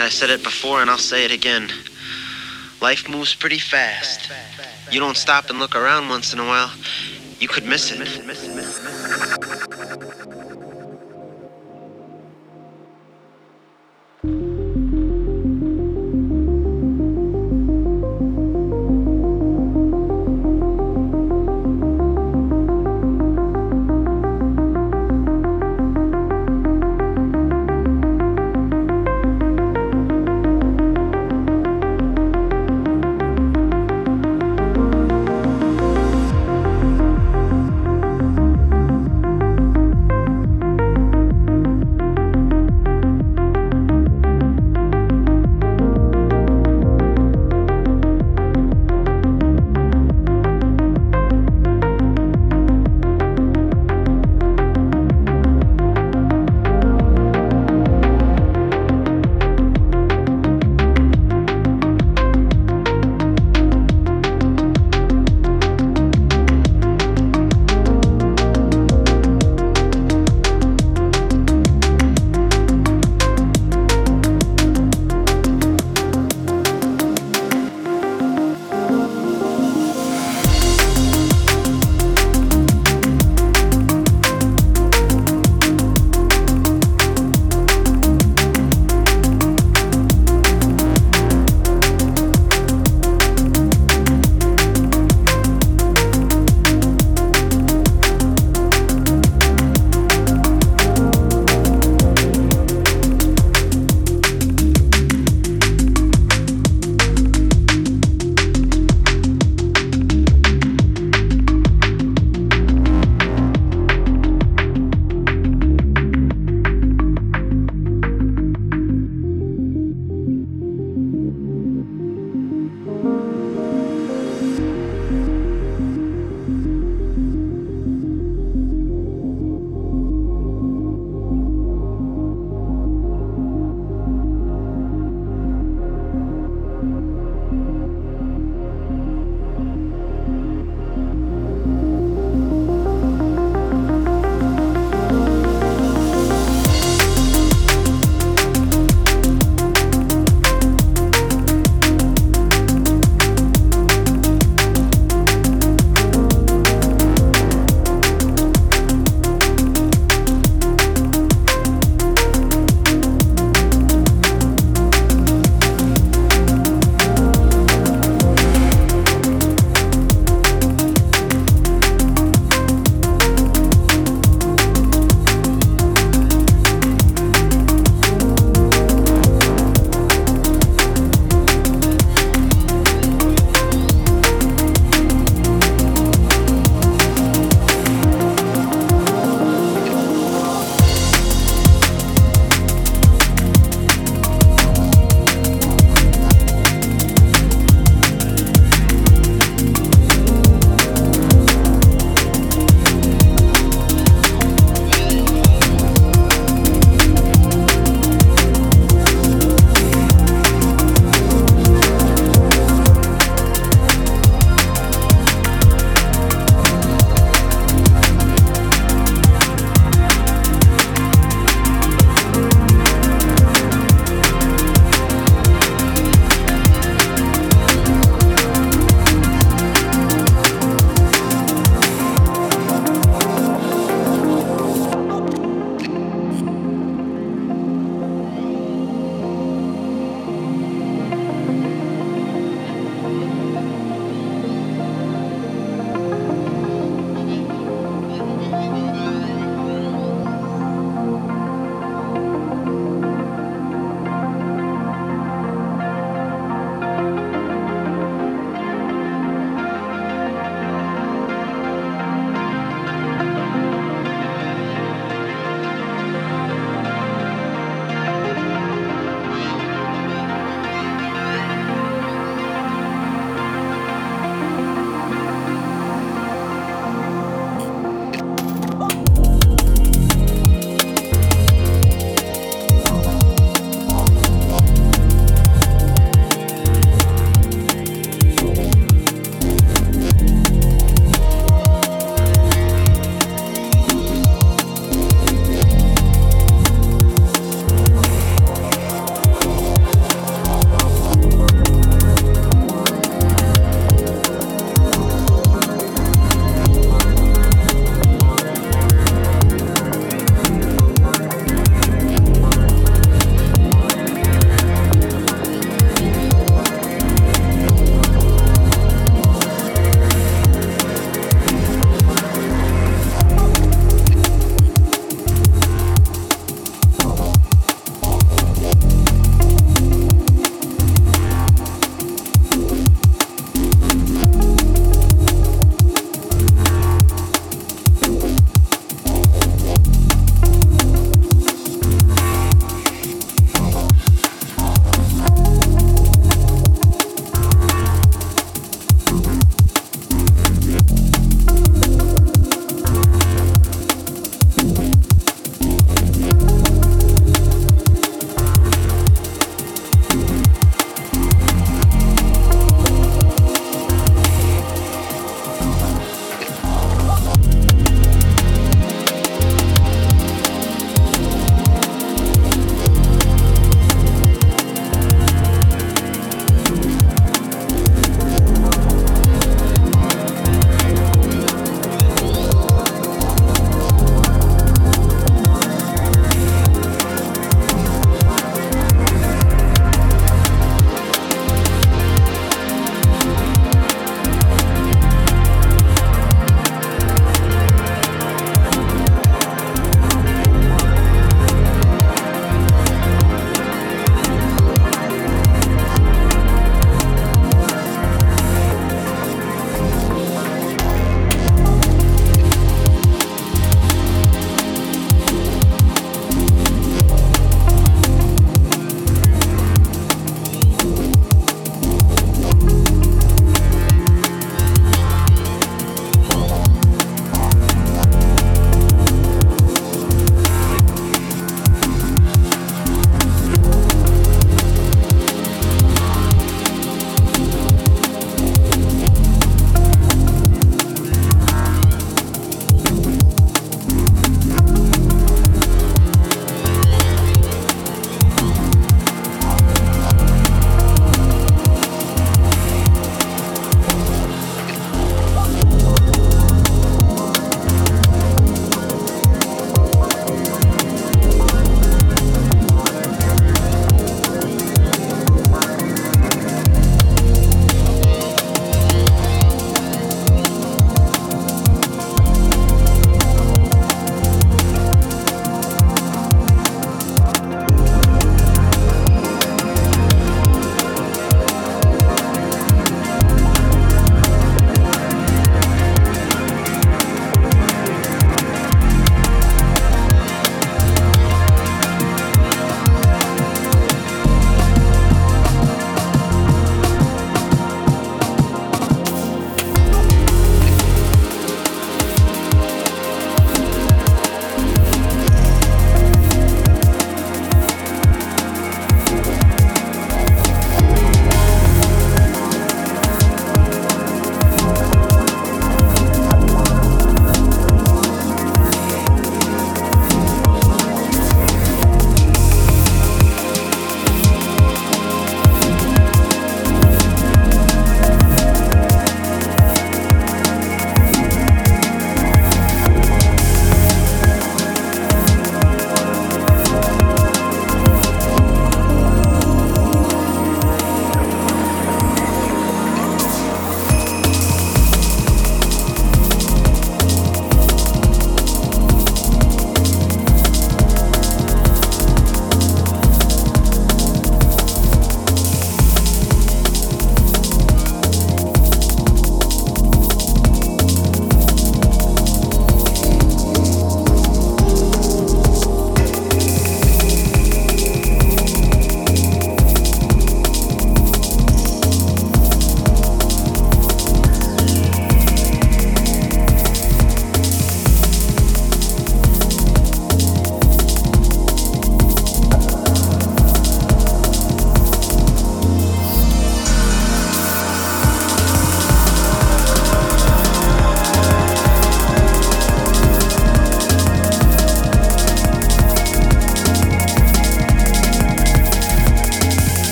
I said it before and I'll say it again. Life moves pretty fast. You don't stop and look around once in a while, you could miss it.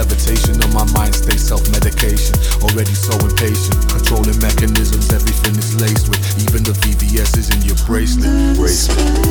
levitation on my mind stay self-medication. Already so impatient Controlling mechanisms everything is laced with. Even the VVS is in your bracelet. Bracelet.